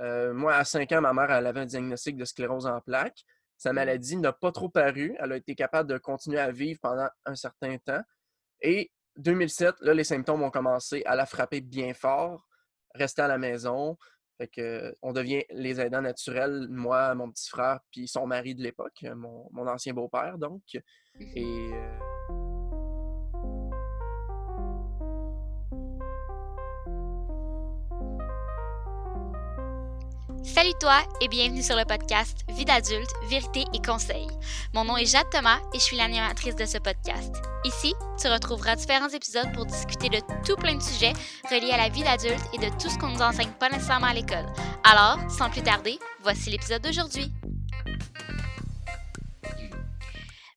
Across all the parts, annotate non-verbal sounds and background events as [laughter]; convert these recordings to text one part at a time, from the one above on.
Euh, moi, à 5 ans, ma mère elle avait un diagnostic de sclérose en plaques. Sa Mmh. maladie n'a pas trop paru. Elle a été capable de continuer à vivre pendant un certain temps. Et 2007, là, les symptômes ont commencé à la frapper bien fort, rester à la maison. Fait que, on devient les aidants naturels, moi, mon petit frère, puis son mari de l'époque, mon, mon ancien beau-père, donc. Et euh, Salut toi et bienvenue sur le podcast Vie d'adulte, vérité et conseils. Mon nom est Jade Thomas et je suis l'animatrice de ce podcast. Ici, tu retrouveras différents épisodes pour discuter de tout plein de sujets reliés à la vie d'adulte et de tout ce qu'on nous enseigne pas nécessairement à l'école. Alors, sans plus tarder, voici l'épisode d'aujourd'hui.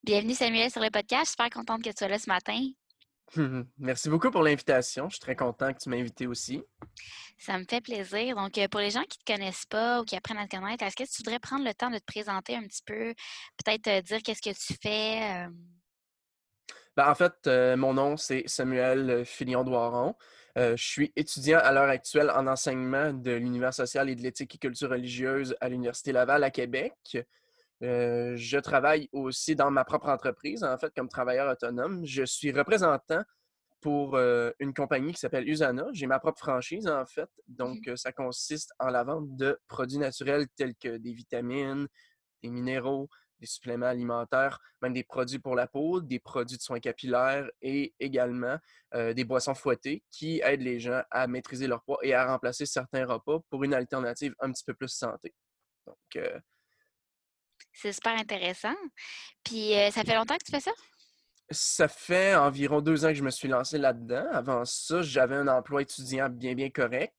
Bienvenue Samuel sur le podcast, je suis super contente que tu sois là ce matin. [laughs] merci beaucoup pour l'invitation. Je suis très content que tu m'aies invité aussi. Ça me fait plaisir. Donc, euh, pour les gens qui ne te connaissent pas ou qui apprennent à te connaître, est-ce que tu voudrais prendre le temps de te présenter un petit peu, peut-être euh, dire qu'est-ce que tu fais? euh, Ben, en fait, mon nom, c'est Samuel Filion-Doiron. Euh, je suis étudiant à l'heure actuelle en enseignement de l'univers social et de l'éthique et culture religieuse à l'Université Laval à Québec. Je travaille aussi dans ma propre entreprise, en fait, comme travailleur autonome. Je suis représentant pour euh, une compagnie qui s'appelle Usana. J'ai ma propre franchise, en fait. Donc, euh, ça consiste en la vente de produits naturels tels que des vitamines, des minéraux, des suppléments alimentaires, même des produits pour la peau, des produits de soins capillaires et également euh, des boissons fouettées qui aident les gens à maîtriser leur poids et à remplacer certains repas pour une alternative un petit peu plus santé. Donc, C'est super intéressant. Puis, ça fait longtemps que tu fais ça? Ça fait environ deux ans que je me suis lancé là-dedans. Avant ça, j'avais un emploi étudiant bien, bien correct.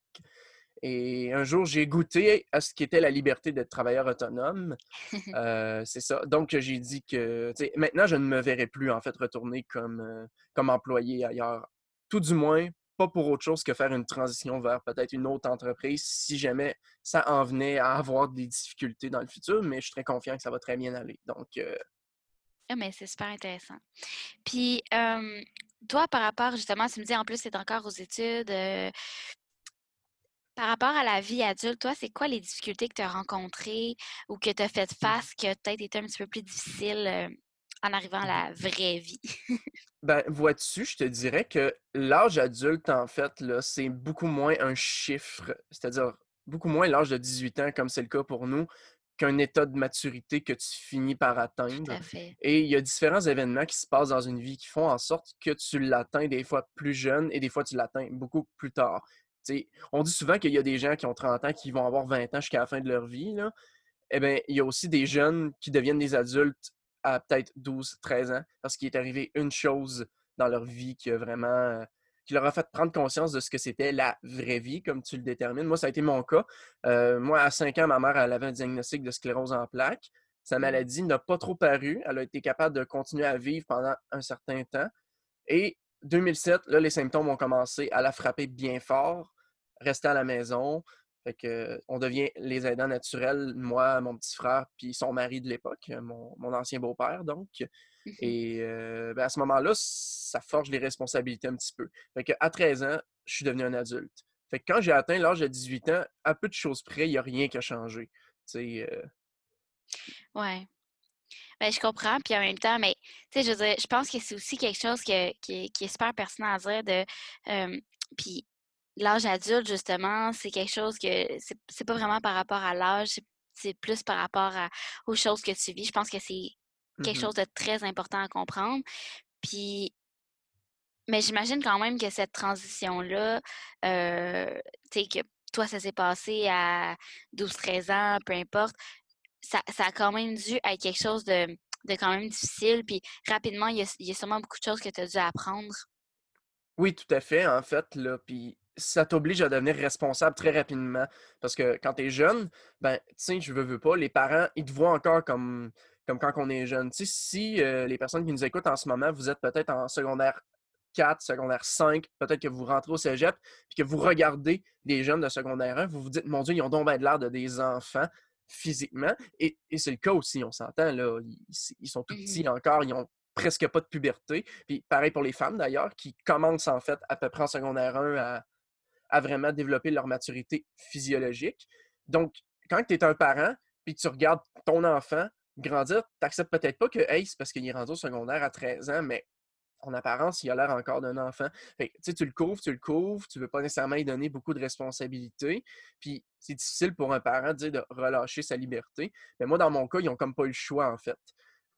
Et un jour, j'ai goûté à ce qu'était la liberté d'être travailleur autonome. [laughs] Euh, c'est ça. Donc, j'ai dit que maintenant, je ne me verrai plus en fait retourner comme, euh, comme employé ailleurs. Tout du moins, pas pour autre chose que faire une transition vers peut-être une autre entreprise si jamais ça en venait à avoir des difficultés dans le futur, mais je suis très confiant que ça va très bien aller. Donc, euh, Ah, mais c'est super intéressant. Puis, toi, par rapport, justement, tu me dis en plus, es encore aux études. par rapport à la vie adulte, toi, c'est quoi les difficultés que tu as rencontrées ou que tu as fait face qui a peut-être été un petit peu plus difficile en arrivant à la vraie vie? [laughs] Ben, vois-tu, je te dirais que l'âge adulte, en fait, là, c'est beaucoup moins un chiffre, c'est-à-dire beaucoup moins l'âge de 18 ans, comme c'est le cas pour nous, qu'un état de maturité que tu finis par Tout atteindre. à fait. Et il y a différents événements qui se passent dans une vie qui font en sorte que tu l'atteins des fois plus jeune et des fois tu l'atteins beaucoup plus tard. On dit souvent qu'il y a des gens qui ont 30 ans qui vont avoir 20 ans jusqu'à la fin de leur vie. Là. Eh bien, il y a aussi des jeunes qui deviennent des adultes à peut-être 12, 13 ans parce qu'il est arrivé une chose dans leur vie qui a vraiment euh, qui leur a fait prendre conscience de ce que c'était la vraie vie, comme tu le détermines. Moi, ça a été mon cas. Euh, moi, à 5 ans, ma mère elle avait un diagnostic de sclérose en plaques. Sa Mm. maladie n'a pas trop paru. Elle a été capable de continuer à vivre pendant un certain temps. Et 2007, là, les symptômes ont commencé à la frapper bien fort, rester à la maison. Fait que, on devient les aidants naturels, moi, mon petit frère, puis son mari de l'époque, mon, mon ancien beau-père, donc. Mhm. Et euh, ben, à ce moment-là, ça forge les responsabilités un petit peu. Fait que, à 13 ans, je suis devenu un adulte. Fait que quand j'ai atteint l'âge de 18 ans, à peu de choses près, il n'y a rien qui a changé. Tu sais, euh, Ouais. Ben, je comprends. Puis en même temps, mais tu sais, je veux dire, je pense que c'est aussi quelque chose que- qui, est, qui est super pertinent à dire de euh, puis l'âge adulte, justement, c'est quelque chose que c'est pas vraiment par rapport à l'âge, c'est plus par rapport à, aux choses que tu vis. Je pense que c'est quelque mhm. chose de très important à comprendre. Puis, mais j'imagine quand même que cette transition-là, euh, tu sais, que toi, ça s'est passé à 12-13 ans, peu importe, ça, ça a quand même dû être quelque chose de, de quand même difficile. Puis rapidement, il y a, il y a sûrement beaucoup de choses que tu as dû apprendre. Oui, tout à fait, en fait, là, puis ça t'oblige à devenir responsable très rapidement. Parce que quand tu es jeune, ben, tu sais, je veux, veux pas, les parents, ils te voient encore comme, comme quand on est jeune. Tu sais, si euh, les personnes qui nous écoutent en ce moment, vous êtes peut-être en secondaire 4, secondaire 5, peut-être que vous rentrez au cégep, puis que vous regardez des jeunes de secondaire 1, vous vous dites, mon Dieu, ils ont donc bien de l'air de des enfants physiquement. Et, et c'est le cas aussi, on s'entend, là. Ils, ils sont tout Mhm. petits encore, ils ont presque pas de puberté. Puis pareil pour les femmes d'ailleurs, qui commencent en fait à peu près en secondaire 1 à, à vraiment développer leur maturité physiologique. Donc, quand tu es un parent, puis tu regardes ton enfant grandir, tu n'acceptes peut-être pas que, hey, c'est parce qu'il est rendu au secondaire à 13 ans, mais en apparence, il a l'air encore d'un enfant. Fait, tu le couvres, tu le couvres, tu ne veux pas nécessairement lui donner beaucoup de responsabilités. Puis c'est difficile pour un parent de, relâcher sa liberté. Mais moi, dans mon cas, ils n'ont comme pas le choix, en fait.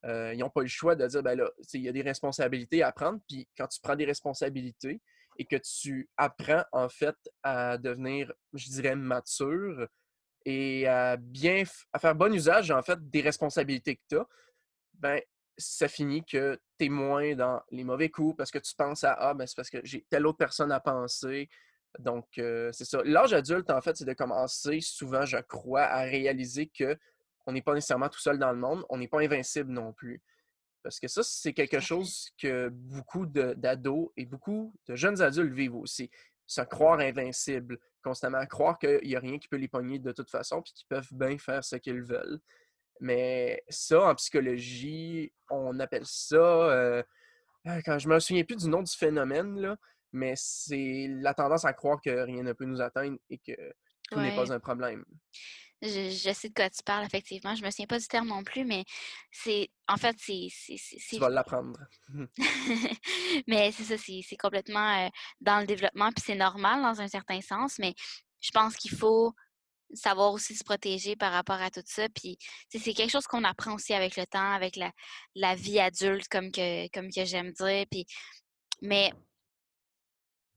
Euh, ils n'ont pas eu le choix de dire, ben là, il y a des responsabilités à prendre. Puis quand tu prends des responsabilités et que tu apprends, en fait, à devenir, je dirais, mature et à bien, à faire bon usage, en fait, des responsabilités que tu as, ben, ça finit que tu es moins dans les mauvais coups parce que tu penses à Ah, ben c'est parce que j'ai telle autre personne à penser. Donc, c'est ça. L'âge adulte, en fait, c'est de commencer souvent, je crois, à réaliser que on n'est pas nécessairement tout seul dans le monde, on n'est pas invincible non plus. Parce que ça, c'est quelque chose que beaucoup d'ados et beaucoup de jeunes adultes vivent aussi. Se croire invincible constamment, croire qu'il n'y a rien qui peut les pogner de toute façon, puis qu'ils peuvent bien faire ce qu'ils veulent. Mais ça, en psychologie, on appelle ça. Euh, ah, quand je me souviens plus du nom du phénomène, là, mais c'est la tendance à croire que rien ne peut nous atteindre et que tout n'est pas un problème. Je, sais de quoi tu parles, effectivement. Je me souviens pas du terme non plus, mais c'est. En fait, c'est. Tu vas l'apprendre. [laughs] [laughs] mais c'est ça, c'est complètement euh, dans le développement, puis c'est normal dans un certain sens, mais je pense qu'il faut savoir aussi se protéger par rapport à tout ça. Puis, c'est quelque chose qu'on apprend aussi avec le temps, avec la, la vie adulte, comme que, comme que j'aime dire. Puis, mais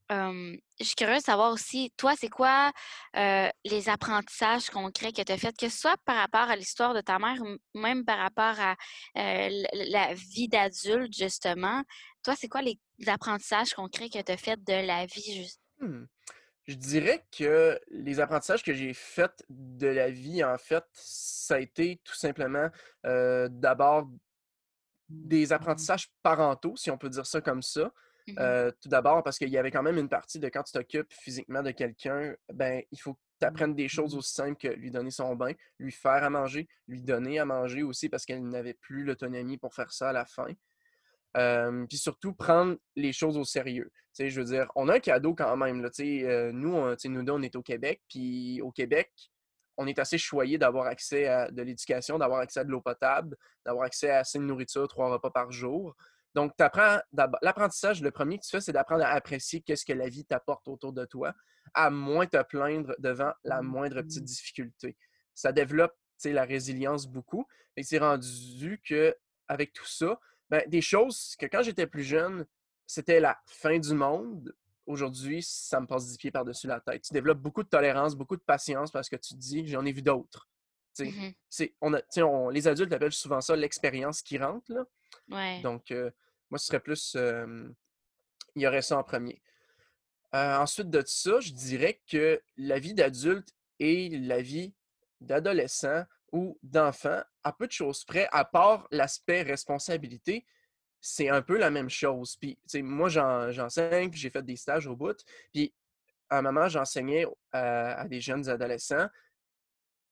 je suis curieuse de savoir aussi, toi, c'est quoi les apprentissages concrets que tu as faits, que ce soit par rapport à l'histoire de ta mère ou même par rapport à la vie d'adulte, justement. Toi, c'est quoi les apprentissages concrets que tu as faits de la vie? Mmh. Je dirais que les apprentissages que j'ai faits de la vie, en fait, ça a été tout simplement d'abord des apprentissages parentaux, si on peut dire ça comme ça. Mmh euh, tout d'abord, parce qu'il y avait quand même une partie de quand tu t'occupes physiquement de quelqu'un, ben il faut que tu apprennes des choses aussi simples que lui donner son bain, lui faire à manger, lui donner à manger aussi parce qu'elle n'avait plus l'autonomie pour faire ça à la fin. puis surtout, prendre les choses au sérieux. je veux dire, on a un cadeau quand même. Là, euh, nous, on, nous deux, on est au Québec. Puis au Québec, on est assez choyé d'avoir accès à de l'éducation, d'avoir accès à de l'eau potable, d'avoir accès à assez de nourriture, trois repas par jour. Donc, l'apprentissage, le premier que tu fais, c'est d'apprendre à apprécier qu'est-ce que la vie t'apporte autour de toi, à moins te plaindre devant la moindre petite mmh. difficulté. Ça développe la résilience beaucoup. Et c'est rendu qu'avec tout ça, ben, des choses que quand j'étais plus jeune, c'était la fin du monde. Aujourd'hui, ça me passe dix pieds par-dessus la tête. Tu développes beaucoup de tolérance, beaucoup de patience parce que tu te dis, j'en ai vu d'autres. Mmh on les adultes appellent souvent ça l'expérience qui rentre. Là. Donc, euh, moi, ce serait plus. il y aurait ça en premier. Ensuite de ça, je dirais que la vie d'adulte et la vie d'adolescent ou d'enfant, à peu de choses près, à part l'aspect responsabilité, c'est un peu la même chose. Puis, moi, j'enseigne, puis j'ai fait des stages au bout. Puis, à un moment, j'enseignais à, à, des jeunes adolescents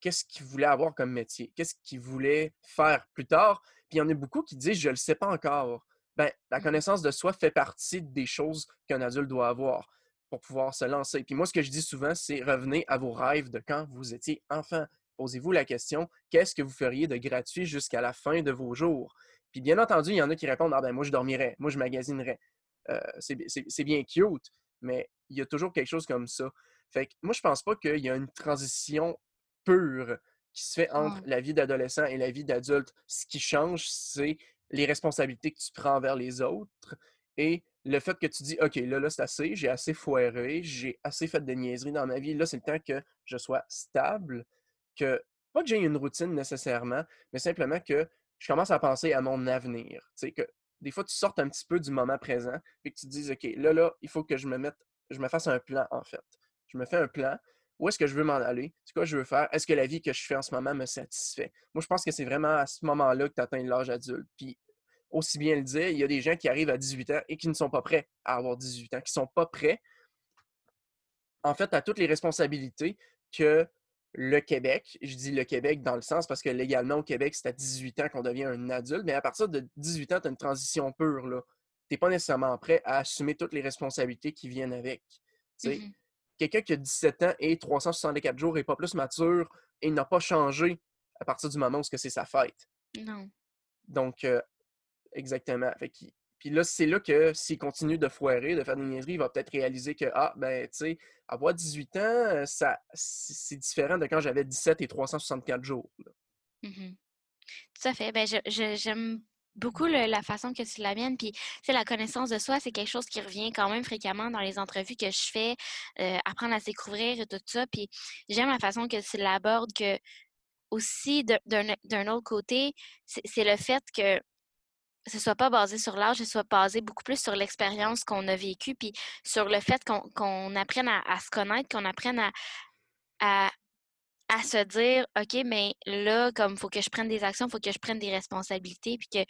qu'est-ce qu'ils voulaient avoir comme métier, qu'est-ce qu'ils voulaient faire plus tard. Puis, il y en a beaucoup qui disent, je ne le sais pas encore ben, la mmh connaissance de soi fait partie des choses qu'un adulte doit avoir pour pouvoir se lancer. Puis moi, ce que je dis souvent, c'est revenez à vos rêves de quand vous étiez enfant. Posez-vous la question, qu'est-ce que vous feriez de gratuit jusqu'à la fin de vos jours? Puis bien entendu, il y en a qui répondent, ah ben moi, je dormirais, moi, je magasinerais. Euh, c'est bien cute, mais il y a toujours quelque chose comme ça. Fait que moi, je pense pas qu'il y a une transition pure qui se fait entre la vie d'adolescent et la vie d'adulte. Ce qui change, c'est les responsabilités que tu prends envers les autres et le fait que tu dis OK, là, là, c'est assez, j'ai assez foiré, j'ai assez fait de niaiseries dans ma vie. Là, c'est le temps que je sois stable, que pas que j'ai une routine nécessairement, mais simplement que je commence à penser à mon avenir. Tu sais, que des fois, tu sortes un petit peu du moment présent et que tu te OK, là, là, il faut que je me mette, je me fasse un plan, en fait. Je me fais un plan. Où est-ce que je veux m'en aller? C'est quoi je veux faire? Est-ce que la vie que je fais en ce moment me satisfait? Moi, je pense que c'est vraiment à ce moment-là que tu atteins l'âge adulte. Puis aussi bien le dire, il y a des gens qui arrivent à 18 ans et qui ne sont pas prêts à avoir 18 ans, qui ne sont pas prêts, en fait, à toutes les responsabilités que le Québec, je dis le Québec dans le sens parce que légalement au Québec, c'est à 18 ans qu'on devient un adulte, mais à partir de 18 ans, tu as une transition pure. Tu n'es pas nécessairement prêt à assumer toutes les responsabilités qui viennent avec. Mmh quelqu'un qui a 17 ans et 364 jours et pas plus mature et n'a pas changé à partir du moment où c'est sa fête. Non. Donc, euh, exactement. puis là, c'est là que s'il continue de foirer, de faire des niaiseries, il va peut-être réaliser que, ah, ben, tu sais, avoir 18 ans, euh, ça, c'est différent de quand j'avais 17 et 364 jours. Mmh Tout à fait. Ben, j'aime beaucoup la façon que tu l'amènes. Puis, c'est la connaissance de soi, c'est quelque chose qui revient quand même fréquemment dans les entrevues que je fais, euh, apprendre à se découvrir et tout ça. Puis, j'aime la façon que tu l'abordes, que aussi, d'un autre côté, c'est le fait que ce soit pas basé sur l'âge, ce soit basé beaucoup plus sur l'expérience qu'on a vécue, puis sur le fait qu'on apprenne à, se connaître, qu'on apprenne à, à, à, se dire, OK, mais là, comme il faut que je prenne des actions, il faut que je prenne des responsabilités, puis que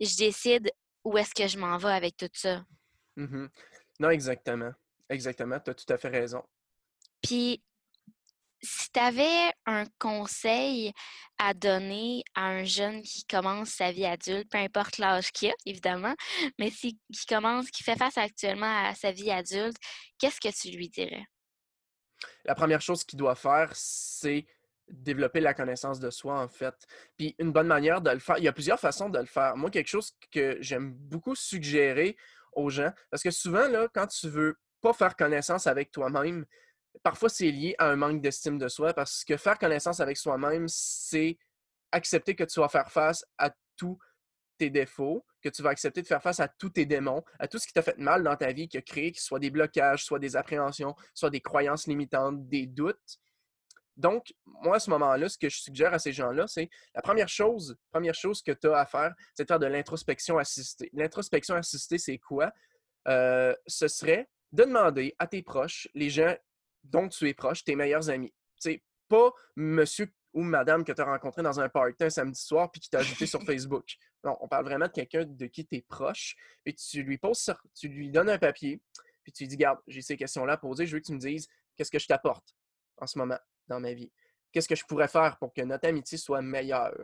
je décide où est-ce que je m'en vais avec tout ça. Mmh non, exactement. Exactement, tu as tout à fait raison. Puis, si tu avais un conseil à donner à un jeune qui commence sa vie adulte, peu importe l'âge qu'il a, évidemment, mais si, qui commence, qui fait face actuellement à sa vie adulte, qu'est-ce que tu lui dirais? La première chose qu'il doit faire, c'est développer la connaissance de soi, en fait. Puis une bonne manière de le faire, il y a plusieurs façons de le faire. Moi, quelque chose que j'aime beaucoup suggérer aux gens, parce que souvent, là, quand tu veux pas faire connaissance avec toi-même, parfois c'est lié à un manque d'estime de soi parce que faire connaissance avec soi-même, c'est accepter que tu vas faire face à tous tes défauts, que tu vas accepter de faire face à tous tes démons, à tout ce qui t'a fait mal dans ta vie, qui a créé, que ce soit des blocages, soit des appréhensions, soit des croyances limitantes, des doutes. Donc, moi, à ce moment-là, ce que je suggère à ces gens-là, c'est la première chose, première chose que tu as à faire, c'est de faire de l'introspection assistée. L'introspection assistée, c'est quoi? Euh, ce serait de demander à tes proches, les gens dont tu es proche, tes meilleurs amis. C'est pas monsieur ou madame que tu as rencontré dans un party un samedi soir puis qui t'a ajouté sur [laughs] Facebook. Non, on parle vraiment de quelqu'un de qui tu es proche. Et tu lui poses, tu lui donnes un papier, puis tu lui dis Garde, j'ai ces questions-là à poser, je veux que tu me dises qu'est-ce que je t'apporte en ce moment dans ma vie? Qu'est-ce que je pourrais faire pour que notre amitié soit meilleure?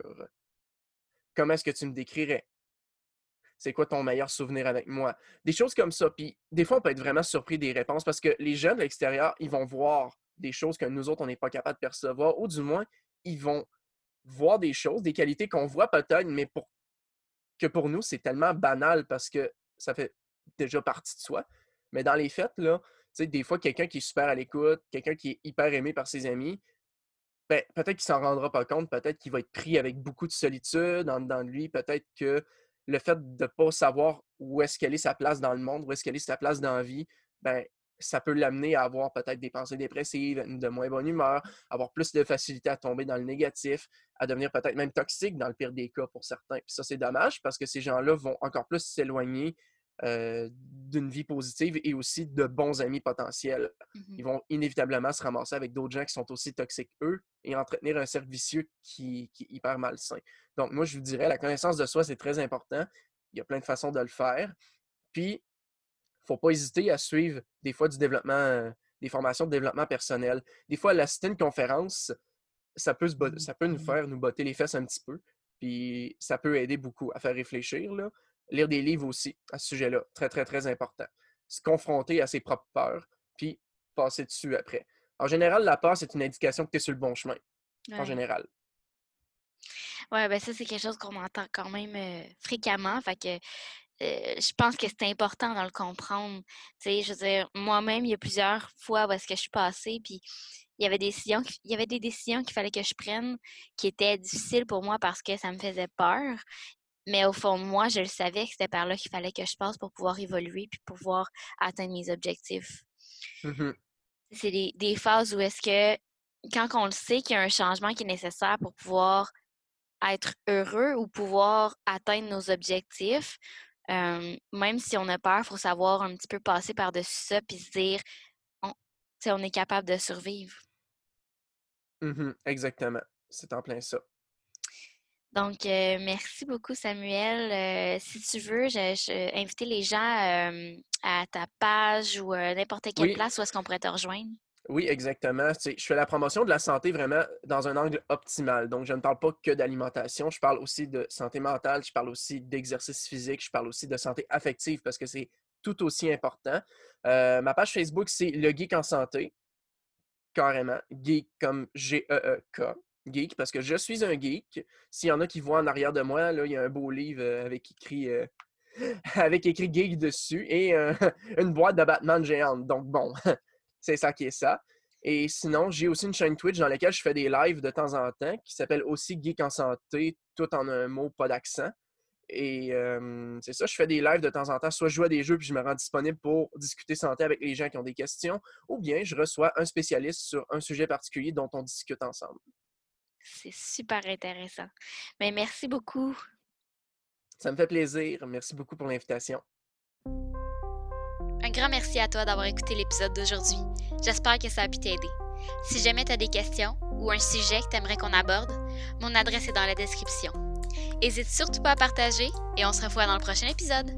Comment est-ce que tu me décrirais? c'est quoi ton meilleur souvenir avec moi? Des choses comme ça. Puis des fois, on peut être vraiment surpris des réponses parce que les jeunes de l'extérieur, ils vont voir des choses que nous autres, on n'est pas capable de percevoir, ou du moins, ils vont voir des choses, des qualités qu'on voit peut-être, mais que pour nous, c'est tellement banal parce que ça fait déjà partie de soi. Mais dans les faits, là, des fois, quelqu'un qui est super à l'écoute, quelqu'un qui est hyper aimé par ses amis, ben, peut-être qu'il s'en rendra pas compte, peut-être qu'il va être pris avec beaucoup de solitude en dedans de lui, peut-être que le fait de ne pas savoir où est-ce qu'elle est sa place dans le monde, où est-ce qu'elle est sa place dans la vie, ben, ça peut l'amener à avoir peut-être des pensées dépressives, de moins bonne humeur, avoir plus de facilité à tomber dans le négatif, à devenir peut-être même toxique dans le pire des cas pour certains. Puis ça, c'est dommage parce que ces gens-là vont encore plus s'éloigner euh, d'une vie positive et aussi de bons amis potentiels. Ils mmh vont inévitablement se ramasser avec d'autres gens qui sont aussi toxiques eux et entretenir un cercle vicieux qui, qui, est hyper malsain. Donc, moi, je vous dirais, la connaissance de soi, c'est très important. Il y a plein de façons de le faire. Puis, faut pas hésiter à suivre des fois du développement, euh, des formations de développement personnel. Des fois, assister à une conférence, ça peut, ça peut nous faire nous botter les fesses un petit peu. Puis, ça peut aider beaucoup à faire réfléchir. Là lire des livres aussi à ce sujet-là. Très, très, très important. Se confronter à ses propres peurs, puis passer dessus après. En général, la peur, c'est une indication que tu es sur le bon chemin. En général. Oui, ben ça, c'est quelque chose qu'on entend quand même euh, fréquemment. Fait que euh, je pense que c'est important de le comprendre. Tu sais, je veux dire, moi-même, il y a plusieurs fois où est-ce que je suis passée, puis il y avait des décisions, il y avait des décisions qu'il fallait que je prenne qui étaient difficiles pour moi parce que ça me faisait peur. Mais au fond, moi, je le savais que c'était par là qu'il fallait que je passe pour pouvoir évoluer puis pouvoir atteindre mes objectifs. Mmh c'est des, phases où est-ce que, quand on le sait qu'il y a un changement qui est nécessaire pour pouvoir être heureux ou pouvoir atteindre nos objectifs, même si on a peur, il faut savoir un petit peu passer par-dessus ça puis se dire, on, on est capable de survivre. Mmh exactement. C'est en plein ça. Donc, euh, merci beaucoup, Samuel. Euh, si tu veux, je, inviter les gens à ta page ou n'importe quelle place où est-ce qu'on pourrait te rejoindre. Oui, exactement. je fais la promotion de la santé vraiment dans un angle optimal. Donc, je ne parle pas que d'alimentation, je parle aussi de santé mentale, je parle aussi d'exercice physique, je parle aussi de santé affective parce que c'est tout aussi important. Euh, ma page Facebook, c'est Le Geek en Santé. Carrément. Geek comme G-E-E-K. Geek, parce que je suis un geek. S'il y en a qui voient en arrière de moi, là, il y a un beau livre euh, avec écrit, [laughs] avec écrit geek dessus et [laughs] une boîte de géante. Donc, bon, [laughs] c'est ça qui est ça. Et sinon, j'ai aussi une chaîne Twitch dans laquelle je fais des lives de temps en temps qui s'appelle aussi Geek en santé, tout en un mot, pas d'accent. Et c'est ça, je fais des lives de temps en temps. Soit je joue à des jeux puis je me rends disponible pour discuter santé avec les gens qui ont des questions, ou bien je reçois un spécialiste sur un sujet particulier dont on discute ensemble. C'est super intéressant. Mais merci beaucoup. Ça me fait plaisir. Merci beaucoup pour l'invitation. Grand merci à toi d'avoir écouté l'épisode d'aujourd'hui. J'espère que ça a pu t'aider. Si jamais tu as des questions ou un sujet que tu aimerais qu'on aborde, mon adresse est dans la description. N'hésite surtout pas à partager et on se revoit dans le prochain épisode.